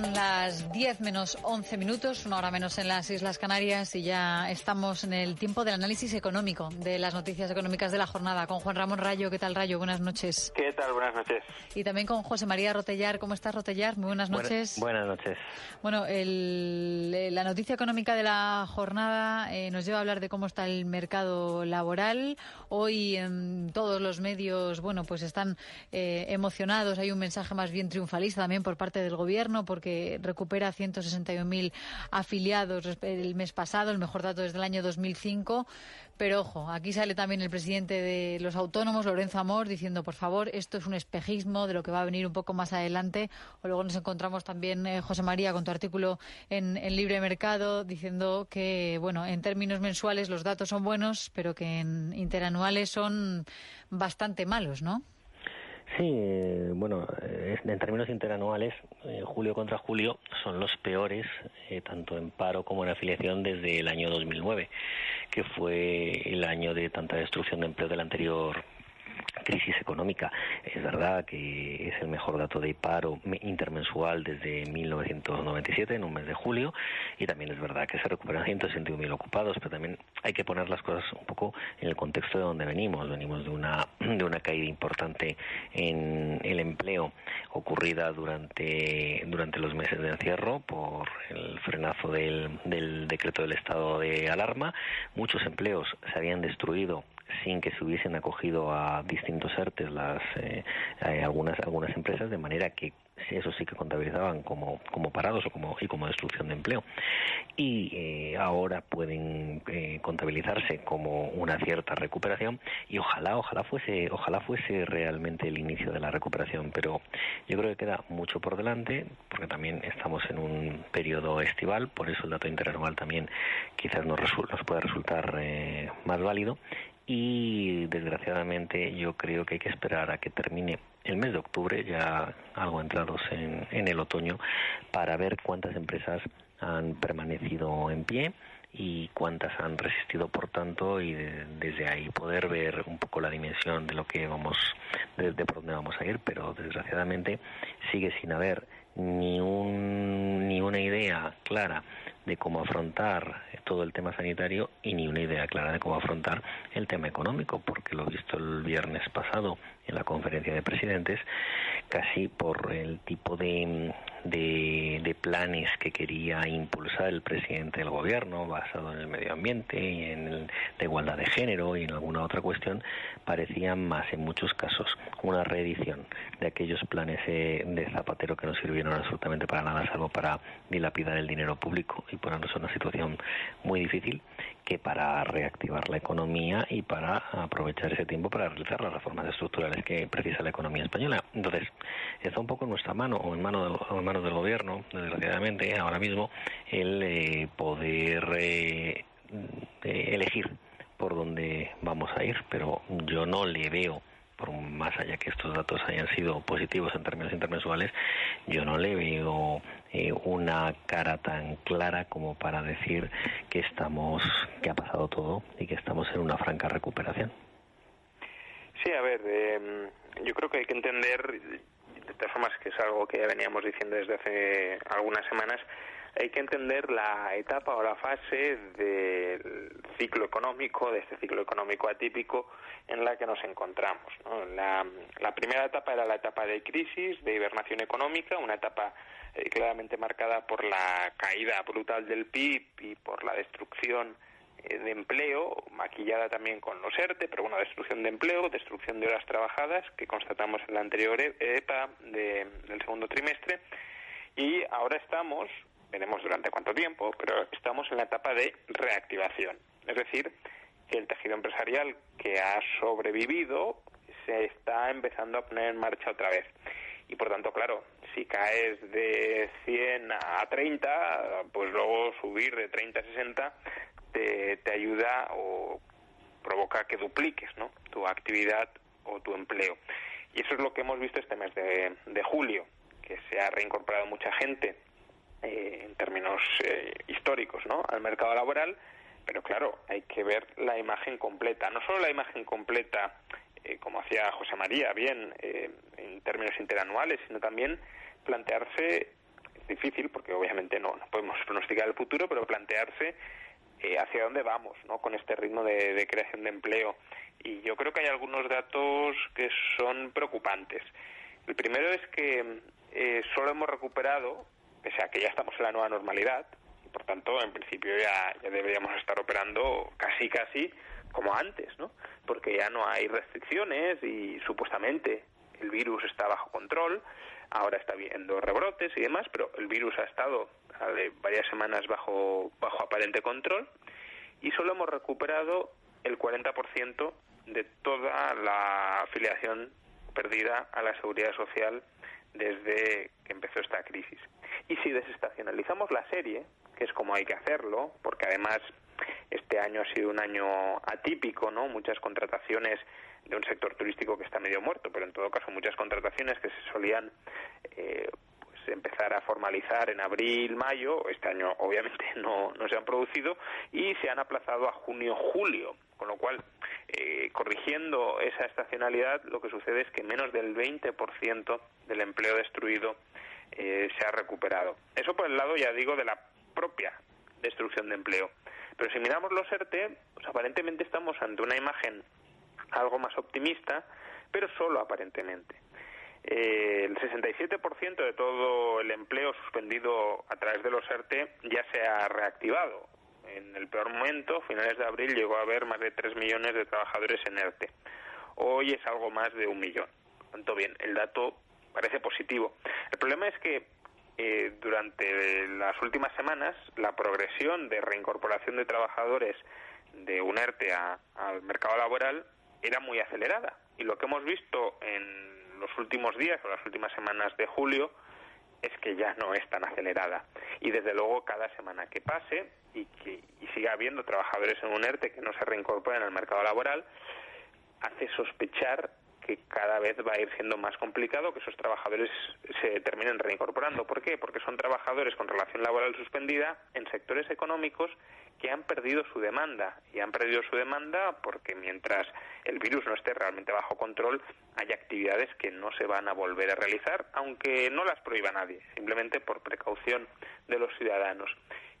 Son las 10 menos 11 minutos, una hora menos en las Islas Canarias y ya estamos en el tiempo del análisis económico de las noticias económicas de la jornada con Juan Ramón Rayo. ¿Qué tal, Rayo? Buenas noches. ¿Qué tal? Buenas noches. Y también con José María Rotellar. ¿Cómo estás, Rotellar? Muy buenas noches. Buenas, noches. Bueno, el, la noticia económica de la jornada eh, nos lleva a hablar de cómo está el mercado laboral. Hoy en todos los medios, bueno, pues están eh, emocionados. Hay un mensaje más bien triunfalista también por parte del gobierno porque recupera 161.000 afiliados el mes pasado, el mejor dato desde el año 2005. Pero ojo, aquí sale también el presidente de los autónomos, Lorenzo Amor, diciendo, por favor, esto es un espejismo de lo que va a venir un poco más adelante. O luego nos encontramos también, eh, José María, con tu artículo en, en, Libre Mercado, diciendo que, bueno, en términos mensuales los datos son buenos, pero que en interanuales son bastante malos, ¿no? Sí, eh, bueno, eh, en términos interanuales, eh, julio contra julio son los peores, tanto en paro como en afiliación, desde el año 2009, que fue el año de tanta destrucción de empleo del anterior crisis económica. Es verdad que es el mejor dato de paro intermensual desde 1997, en un mes de julio, y también es verdad que se recuperan 161.000 ocupados, pero también hay que poner las cosas un poco en el contexto de donde venimos. Venimos de una, de una caída importante en el empleo ocurrida durante, durante los meses de encierro por el frenazo del, del decreto del estado de alarma. Muchos empleos se habían destruido sin que se hubiesen acogido a distintos artes las eh, eh, algunas algunas empresas de manera que eso sí que contabilizaban como, como parados o como, y como destrucción de empleo. Y eh, ahora pueden contabilizarse como una cierta recuperación y ojalá, ojalá fuese, ojalá fuese realmente el inicio de la recuperación, pero yo creo que queda mucho por delante porque también estamos en un periodo estival, por eso el dato interanual también quizás nos, nos pueda resultar más válido y desgraciadamente yo creo que hay que esperar a que termine el mes de octubre, ya algo entrados en, en el otoño, para ver cuántas empresas han permanecido en pie y cuántas han resistido por tanto y desde ahí poder ver un poco la dimensión de lo que vamos de, de, por dónde vamos a ir. Pero desgraciadamente sigue sin haber ni un ni una idea clara de cómo afrontar todo el tema sanitario y ni una idea clara de cómo afrontar el tema económico, porque lo visto el viernes pasado en la conferencia de presidentes, casi por el tipo de, de, planes que quería impulsar el presidente del gobierno, basado en el medio ambiente y en la igualdad de género y en alguna otra cuestión, parecían más en muchos casos una reedición de aquellos planes de Zapatero que no sirvieron absolutamente para nada, salvo para dilapidar el dinero público y ponernos en una situación muy difícil que para reactivar la economía y para aprovechar ese tiempo para realizar las reformas estructurales que precisa la economía española. Entonces, está un poco en nuestra mano o en, mano en manos del gobierno, desgraciadamente, ahora mismo, el eh, poder eh, elegir por dónde vamos a ir, pero yo no le veo por más allá que estos datos hayan sido positivos en términos intermensuales, yo no le veo eh, una cara tan clara como para decir que estamos, que ha pasado todo y que estamos en una franca recuperación. Sí, a ver, eh, yo creo que hay que entender, de todas formas que es algo que ya veníamos diciendo desde hace algunas semanas, hay que entender la etapa o la fase del ciclo económico, de este ciclo económico atípico en la que nos encontramos. La, primera etapa era la etapa de crisis, de hibernación económica, una etapa eh, claramente marcada por la caída brutal del PIB y por la destrucción de empleo, maquillada también con los ERTE, pero bueno, destrucción de empleo, destrucción de horas trabajadas, que constatamos en la anterior EPA del segundo trimestre, y ahora estamos veremos durante cuánto tiempo, pero estamos en la etapa de reactivación. Es decir, que el tejido empresarial que ha sobrevivido se está empezando a poner en marcha otra vez. Y por tanto, claro, si caes de 100 a 30, pues luego subir de 30 a 60 te, te ayuda o provoca que dupliques ¿no? tu actividad o tu empleo. Y es lo que hemos visto este mes de, julio, que se ha reincorporado mucha gente eh, en términos eh, históricos ¿no? al mercado laboral, pero claro, hay que ver la imagen completa, no solo la imagen completa, eh, como hacía José María, bien, en términos interanuales, sino también plantearse, es difícil porque obviamente no, no podemos pronosticar el futuro, pero plantearse hacia dónde vamos ¿no? con este ritmo de creación de empleo y yo creo que hay algunos datos que son preocupantes. El primero es que eh, solo hemos recuperado, pese a que ya estamos en la nueva normalidad, y por tanto, en principio ya, ya deberíamos estar operando casi, casi como antes, ¿no? Porque ya no hay restricciones y supuestamente el virus está bajo control, ahora está viendo rebrotes y demás, pero el virus ha estado varias semanas bajo, bajo aparente control y solo hemos recuperado el 40% de toda la afiliación perdida a la seguridad social desde que empezó esta crisis. Y si desestacionalizamos la serie, que es como hay que hacerlo, porque además este año ha sido un año atípico, ¿no? Muchas contrataciones de un sector turístico que está medio muerto, pero en todo caso muchas contrataciones que se solían eh, empezar a formalizar en abril, mayo, este año obviamente no, no se han producido y se han aplazado a junio, julio, con lo cual, eh, corrigiendo esa estacionalidad, lo que sucede es que menos del 20% del empleo destruido eh, se ha recuperado. Eso por el lado, ya digo, de la propia destrucción de empleo. Pero si miramos los ERTE, pues aparentemente estamos ante una imagen algo más optimista, pero solo aparentemente. Eh, el 67% de todo el empleo suspendido a través de los ERTE ya se ha reactivado. En el peor momento, finales de abril, llegó a haber más de 3 millones de trabajadores en ERTE. Hoy es algo más de un millón. Tanto bien, el dato parece positivo. El problema es que eh, durante las últimas semanas la progresión de reincorporación de trabajadores de un ERTE al mercado laboral era muy acelerada. Y lo que hemos visto en los últimos días o las últimas semanas de julio es que ya no es tan acelerada. Y desde luego cada semana que pase y que y siga habiendo trabajadores en un ERTE que no se reincorporen al mercado laboral, hace sospechar que cada vez va a ir siendo más complicado que esos trabajadores se terminen reincorporando. ¿Por qué? Porque son trabajadores con relación laboral suspendida en sectores económicos que han perdido su demanda. Y han perdido su demanda porque mientras el virus no esté realmente bajo control, hay actividades que no se van a volver a realizar, aunque no las prohíba nadie, simplemente por precaución de los ciudadanos.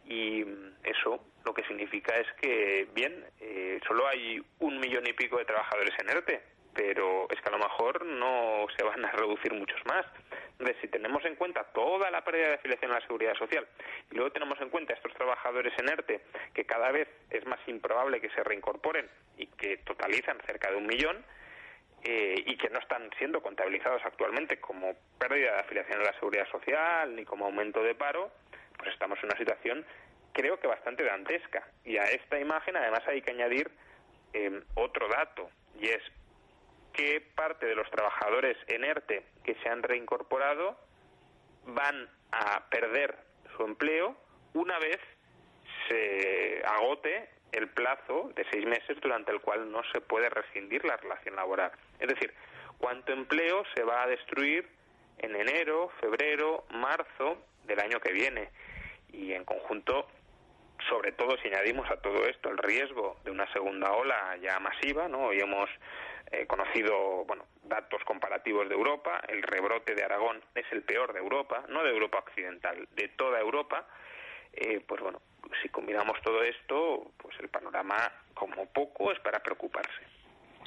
Y eso lo que significa es que, bien, eh, solo hay un millón y pico de trabajadores en ERTE, pero es que a lo mejor no se van a reducir muchos más. Entonces, si tenemos en cuenta toda la pérdida de afiliación a la seguridad social y luego tenemos en cuenta estos trabajadores en ERTE, que cada vez es más improbable que se reincorporen y que totalizan cerca de un millón, eh, y que no están siendo contabilizados actualmente como pérdida de afiliación a la seguridad social ni como aumento de paro, pues estamos en una situación creo que bastante dantesca. Y a esta imagen además hay que añadir eh, otro dato, y es qué parte de los trabajadores en ERTE que se han reincorporado van a perder su empleo una vez se agote el plazo de seis meses durante el cual no se puede rescindir la relación laboral. Es decir, cuánto empleo se va a destruir en enero, febrero, marzo del año que viene. Y en conjunto, sobre todo si añadimos a todo esto el riesgo de una segunda ola ya masiva, ¿no? Hoy hemos eh, conocido, bueno, datos comparativos de Europa, el rebrote de Aragón es el peor de Europa, no de Europa occidental, de toda Europa, eh, pues bueno, si combinamos todo esto, pues el panorama como poco es para preocuparse.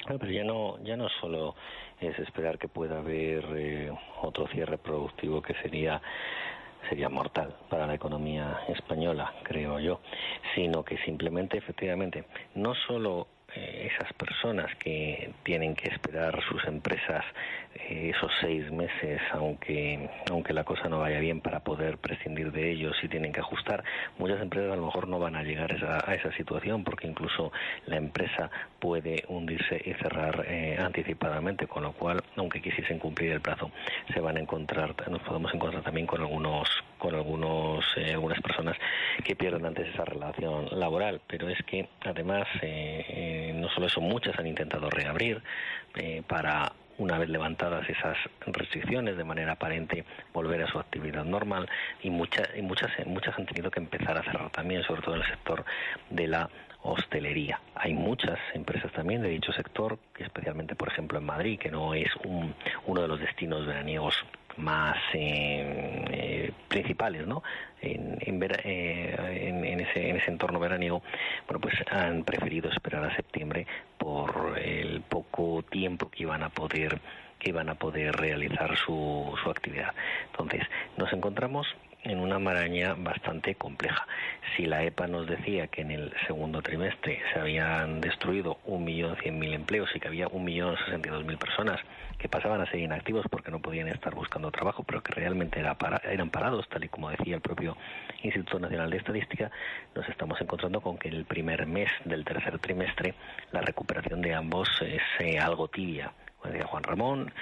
pero ya no, ya no solo es esperar que pueda haber eh, otro cierre productivo que sería sería mortal para la economía española, creo yo, sino que simplemente, efectivamente, no solo eh, esas personas que tienen que esperar sus empresas esos seis meses, aunque, aunque la cosa no vaya bien, para poder prescindir de ellos y tienen que ajustar, muchas empresas a lo mejor no van a llegar esa, a esa situación porque incluso la empresa puede hundirse y cerrar eh, anticipadamente, con lo cual, aunque quisiesen cumplir el plazo, se van a encontrar, nos podemos encontrar también con algunos, con algunos, algunas personas que pierden antes esa relación laboral. Pero es que además no solo eso, muchas han intentado reabrir eh, para una vez levantadas esas restricciones de manera aparente volver a su actividad normal y muchas y muchas muchas han tenido que empezar a cerrar también sobre todo en el sector de la hostelería. Hay muchas empresas también de dicho sector, especialmente por ejemplo en Madrid, que no es un, uno de los destinos veraniegos más eh, eh, principales ¿no? En, eh, en, en, ese, en ese entorno veraniego, bueno, pues han preferido esperar a septiembre por el poco tiempo que iban a poder que iban a poder realizar su, su actividad. Entonces, nos encontramos en una maraña bastante compleja. Si la EPA nos decía que en el segundo trimestre se habían destruido un millón cien mil empleos y que había un millón sesenta y dos mil personas que pasaban a ser inactivos porque no podían estar buscando trabajo, pero que realmente era eran parados, tal y como decía el propio Instituto Nacional de Estadística, nos estamos encontrando con que en el primer mes del tercer trimestre la recuperación de ambos es eh, algo tibia. Como decía Juan Ramón,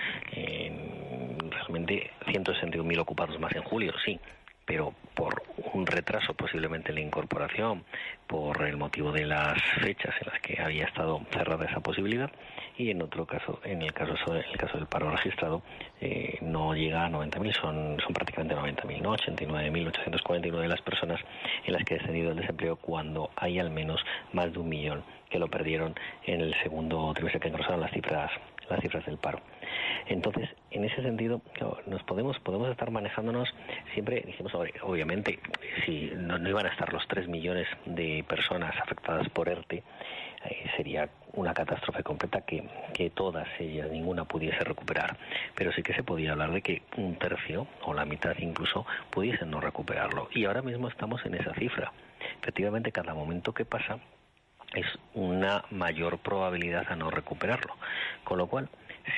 realmente 161.000 ocupados más en julio, sí, pero por un retraso posiblemente en la incorporación, por el motivo de las fechas en las que había estado cerrada esa posibilidad, y en otro caso, en el caso, el caso del paro registrado, eh, no llega a 90.000, son, son prácticamente 90.000, ¿no? 89.849 de las personas en las que ha descendido el desempleo cuando hay al menos más de un millón que lo perdieron en el segundo trimestre que engrosaron las cifras las cifras del paro. Entonces, en ese sentido, nos podemos podemos estar manejándonos siempre, dijimos, obviamente, si no, iban a estar los 3 millones de personas afectadas por ERTE, eh, sería una catástrofe completa que, que todas ellas, ninguna pudiese recuperar. Pero sí que se podía hablar de que un tercio o la mitad incluso pudiesen no recuperarlo. Y ahora mismo estamos en esa cifra. Efectivamente, cada momento que pasa es una mayor probabilidad a no recuperarlo. Con lo cual,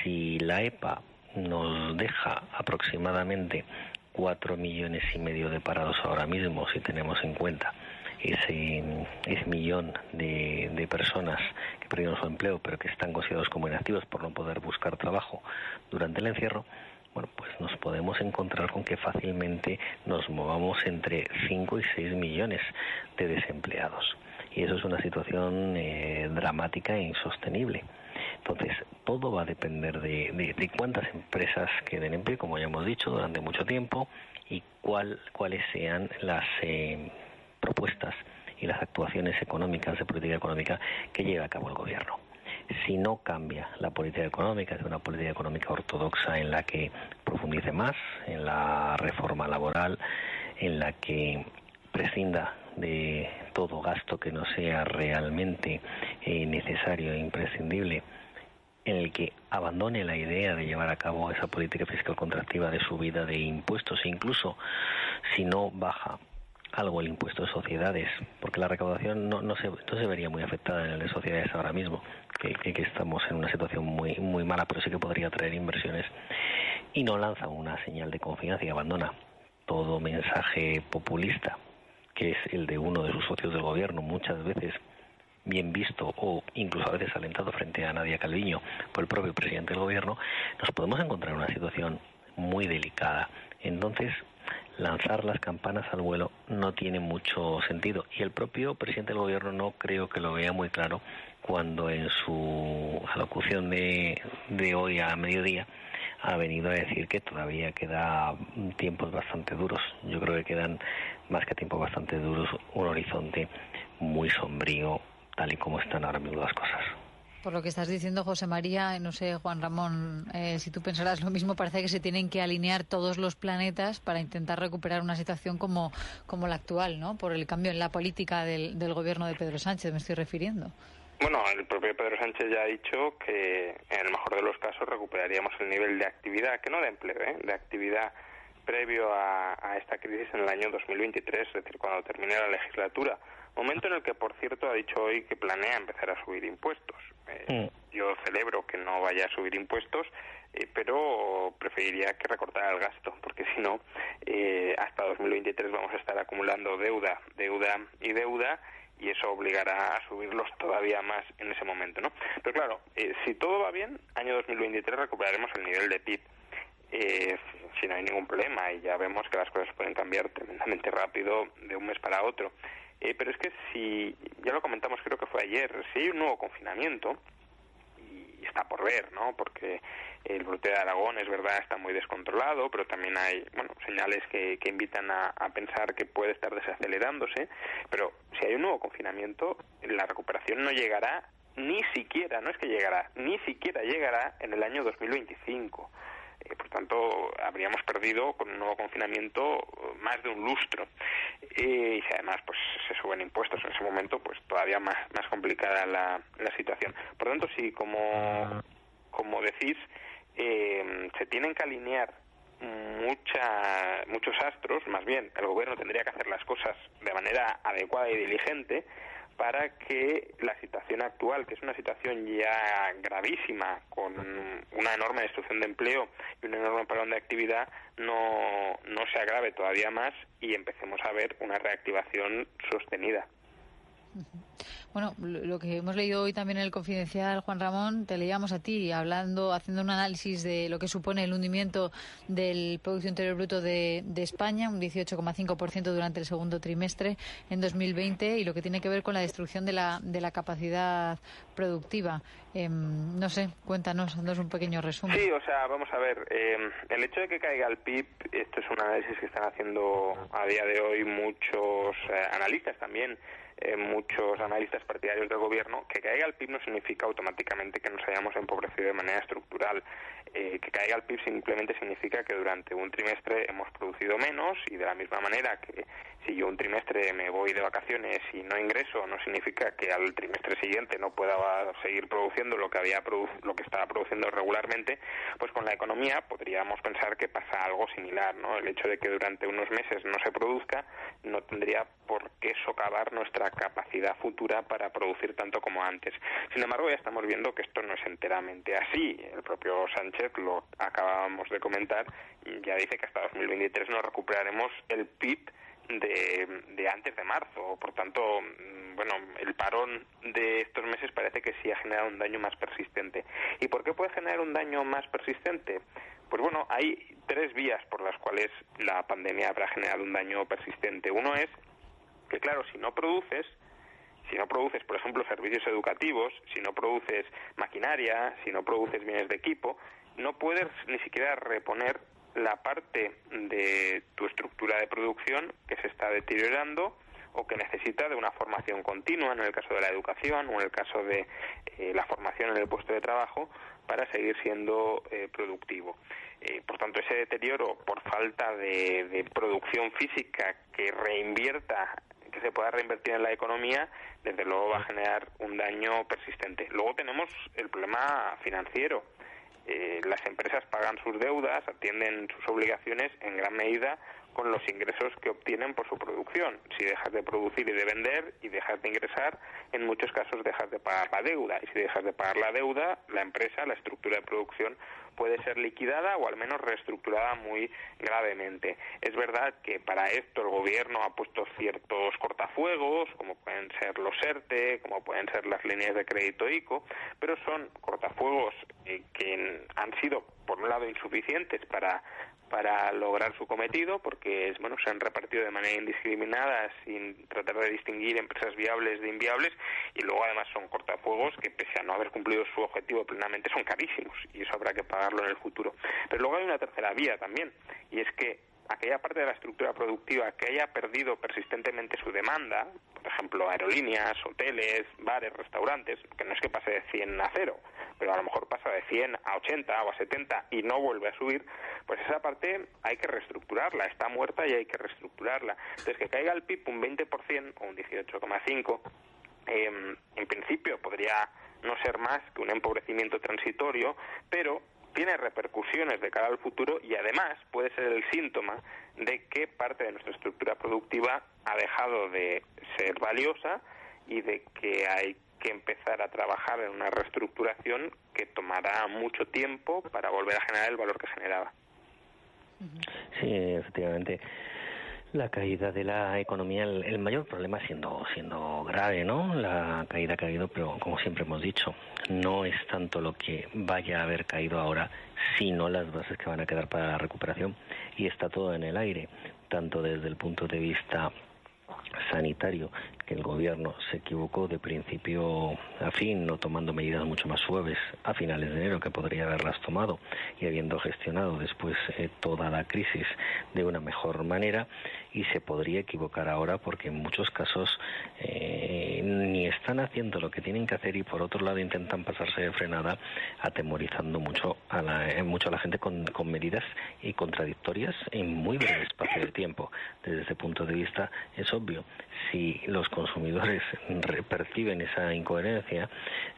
si la EPA nos deja aproximadamente cuatro millones y medio de parados ahora mismo, si tenemos en cuenta ese, ese millón de, de, personas que perdieron su empleo, pero que están considerados como inactivos por no poder buscar trabajo durante el encierro, bueno, pues nos podemos encontrar con que fácilmente nos movamos entre 5 y 6 millones de desempleados y eso es una situación eh, dramática e insostenible. Entonces, todo va a depender de, de, cuántas empresas queden en pie, como ya hemos dicho, durante mucho tiempo y cuál, cuáles sean las eh, propuestas y las actuaciones económicas de política económica que lleve a cabo el gobierno. Si no cambia la política económica, es una política económica ortodoxa en la que profundice más, en la reforma laboral, en la que prescinda de todo gasto que no sea realmente eh, necesario e imprescindible, en el que abandone la idea de llevar a cabo esa política fiscal contractiva de subida de impuestos, e incluso si no baja algo el impuesto de sociedades, porque la recaudación no, no, se, no se vería muy afectada en el de sociedades ahora mismo, que, que, estamos en una situación muy, muy mala, pero sí que podría traer inversiones, y no lanza una señal de confianza y abandona todo mensaje populista que es el de uno de sus socios del gobierno, muchas veces bien visto o incluso a veces alentado frente a Nadia Calviño por el propio presidente del gobierno, nos podemos encontrar en una situación muy delicada. Entonces, lanzar las campanas al vuelo no tiene mucho sentido y el propio presidente del gobierno no creo que lo vea muy claro cuando en su alocución de, de hoy a mediodía ha venido a decir que todavía queda tiempos bastante duros. Yo creo que quedan más que tiempos bastante duros, un horizonte muy sombrío, tal y como están ahora mismo las cosas. Por lo que estás diciendo, José María, no sé, Juan Ramón, eh, si tú pensarás lo mismo, parece que se tienen que alinear todos los planetas para intentar recuperar una situación como, como la actual, ¿no? Por el cambio en la política del, del gobierno de Pedro Sánchez, me estoy refiriendo. Bueno, el propio Pedro Sánchez ya ha dicho que en el mejor de los casos recuperaríamos el nivel de actividad, que no de empleo, ¿eh? de actividad previo a, esta crisis en el año 2023, es decir, cuando termine la legislatura. Momento en el que, por cierto, ha dicho hoy que planea empezar a subir impuestos. Eh, mm. Yo celebro que no vaya a subir impuestos, eh, pero preferiría que recortara el gasto, porque si no, eh, hasta 2023 vamos a estar acumulando deuda, deuda y deuda y eso obligará a subirlos todavía más en ese momento, ¿no? Pero claro, eh, si todo va bien, año 2023 recuperaremos el nivel de PIB. Eh, si no hay ningún problema y ya vemos que las cosas pueden cambiar tremendamente rápido de un mes para otro. Eh, pero es que si, ya lo comentamos creo que fue ayer, si hay un nuevo confinamiento, y está por ver, ¿no? Porque el brote de Aragón es verdad está muy descontrolado, pero también hay bueno señales que, que invitan a, a, pensar que puede estar desacelerándose. Pero si hay un nuevo confinamiento, la recuperación no llegará ni siquiera, no es que llegará, ni siquiera llegará en el año 2025. Eh, por tanto, habríamos perdido con un nuevo confinamiento más de un lustro. y si además pues se suben impuestos en ese momento, pues todavía más, más complicada la, la situación. Por tanto, sí, como, como decís, eh, se tienen que alinear mucha, muchos astros, más bien el gobierno tendría que hacer las cosas de manera adecuada y diligente para que la situación actual, que es una situación ya gravísima, con una enorme destrucción de empleo y un enorme parón de actividad, no, no se agrave todavía más y empecemos a ver una reactivación sostenida. Bueno, lo que hemos leído hoy también en el Confidencial, Juan Ramón, te leíamos a ti hablando, haciendo un análisis de lo que supone el hundimiento del Producto Interior Bruto de, España, un 18,5% durante el segundo trimestre en 2020 y lo que tiene que ver con la destrucción de la, de la capacidad productiva. Em, no sé, cuéntanos, danos un pequeño resumen. Sí, o sea, vamos a ver, em, el hecho de que caiga el PIB, esto es un análisis que están haciendo a día de hoy muchos eh, analistas también eh, muchos analistas partidarios del gobierno, que caiga el PIB no significa automáticamente que nos hayamos empobrecido de manera estructural. Eh, que caiga el PIB simplemente significa que durante un trimestre hemos producido menos y de la misma manera que si yo un trimestre me voy de vacaciones y no ingreso, no significa que al trimestre siguiente no pueda seguir produciendo lo que había lo que estaba produciendo regularmente, pues con la economía podríamos pensar que pasa algo similar, ¿no? El hecho de que durante unos meses no se produzca no tendría por qué socavar nuestra capacidad futura para producir tanto como antes. Sin embargo, ya estamos viendo que esto no es enteramente así. El propio Sánchez lo acabábamos de comentar, ya dice que hasta 2023 no recuperaremos el PIB de, antes de marzo. Por tanto, mm, bueno, el parón de estos meses parece que sí ha generado un daño más persistente. ¿Y por qué puede generar un daño más persistente? Pues bueno, hay tres vías por las cuales la pandemia habrá generado un daño persistente. Uno es que, claro, si no produces, si no produces, por ejemplo, servicios educativos, si no produces maquinaria, si no produces bienes de equipo, no puedes ni siquiera reponer la parte de tu estructura de producción que se está deteriorando o que necesita de una formación continua, en el caso de la educación o en el caso de eh, la formación en el puesto de trabajo, para seguir siendo eh, productivo. Eh, por tanto, ese deterioro por falta de, producción física que reinvierta, que se pueda reinvertir en la economía, desde luego va a generar un daño persistente. Luego tenemos el problema financiero. Eh, las empresas pagan sus deudas, atienden sus obligaciones en gran medida con los ingresos que obtienen por su producción. Si dejas de producir y de vender y dejas de ingresar, en muchos casos dejas de pagar la deuda. Y si dejas de pagar la deuda, la empresa, la estructura de producción puede ser liquidada o al menos reestructurada muy gravemente. Es verdad que para esto el gobierno ha puesto ciertos cortafuegos, como pueden ser los ERTE, como pueden ser las líneas de crédito ICO, pero son cortafuegos eh, que han sido, por un lado, insuficientes para para lograr su cometido, porque bueno, se han repartido de manera indiscriminada sin tratar de distinguir empresas viables de inviables y luego además son cortafuegos que pese a no haber cumplido su objetivo plenamente son carísimos y eso habrá que pagarlo en el futuro. Pero luego hay una tercera vía también y es que aquella parte de la estructura productiva que haya perdido persistentemente su demanda, por ejemplo, aerolíneas, hoteles, bares, restaurantes, que no es que pase de 100 a cero, pero a lo mejor pasa de 100 a 80 o a 70 y no vuelve a subir, pues esa parte hay que reestructurarla, está muerta y hay que reestructurarla. Entonces, que caiga el PIB un 20% o un 18,5%, eh, en principio podría no ser más que un empobrecimiento transitorio, pero tiene repercusiones de cara al futuro y además puede ser el síntoma de que parte de nuestra estructura productiva ha dejado de ser valiosa y de que hay que empezar a trabajar en una reestructuración que tomará mucho tiempo para volver a generar el valor que generaba. Sí, efectivamente la caída de la economía, el, mayor problema siendo, siendo grave, ¿no? La caída ha habido, pero como siempre hemos dicho, no es tanto lo que vaya a haber caído ahora, sino las bases que van a quedar para la recuperación y está todo en el aire, tanto desde el punto de vista sanitario, que el gobierno se equivocó de principio a fin, no tomando medidas mucho más suaves a finales de enero que podría haberlas tomado y habiendo gestionado después eh, toda la crisis de una mejor manera y se podría equivocar ahora porque en muchos casos eh, ni están haciendo lo que tienen que hacer y por otro lado intentan pasarse de frenada atemorizando mucho a la, eh, mucho a la gente con, con medidas y contradictorias en muy breve espacio de tiempo. Desde ese punto de vista es obvio si los consumidores perciben esa incoherencia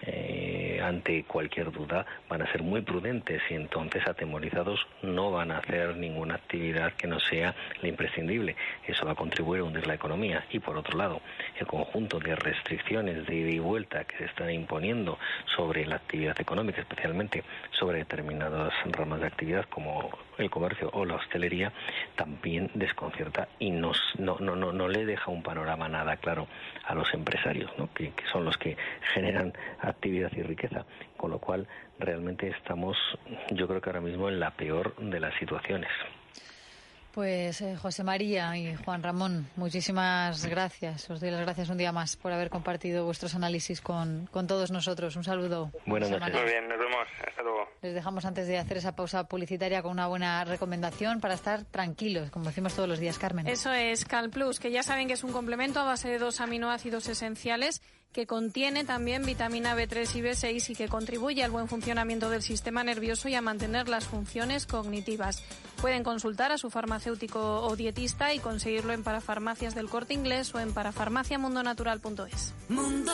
eh, ante cualquier duda van a ser muy prudentes y entonces atemorizados no van a hacer ninguna actividad que no sea la imprescindible. Eso va a contribuir a hundir la economía y por otro lado el conjunto de restricciones de ida y vuelta que se están imponiendo sobre la actividad económica, especialmente sobre determinadas ramas de actividad como el comercio o la hostelería, también desconcierta y no, le deja un panorama nada claro a los empresarios, ¿no? que, que son los que generan actividad y riqueza. Con lo cual, realmente estamos, yo creo que ahora mismo, en la peor de las situaciones. Pues eh, José María y Juan Ramón, muchísimas gracias. Os doy las gracias un día más por haber compartido vuestros análisis con, con todos nosotros. Un saludo. Buenas noches. Muy bien, nos vemos. Hasta luego. Les dejamos antes de hacer esa pausa publicitaria con una buena recomendación para estar tranquilos, como decimos todos los días, Carmen. Eso es Cal Plus, que ya saben que es un complemento a base de dos aminoácidos esenciales que contiene también vitamina B3 y B6 y que contribuye al buen funcionamiento del sistema nervioso y a mantener las funciones cognitivas. Pueden consultar a su farmacéutico o dietista y conseguirlo en parafarmacias del corte inglés o en parafarmaciamundonatural.es. Mundo.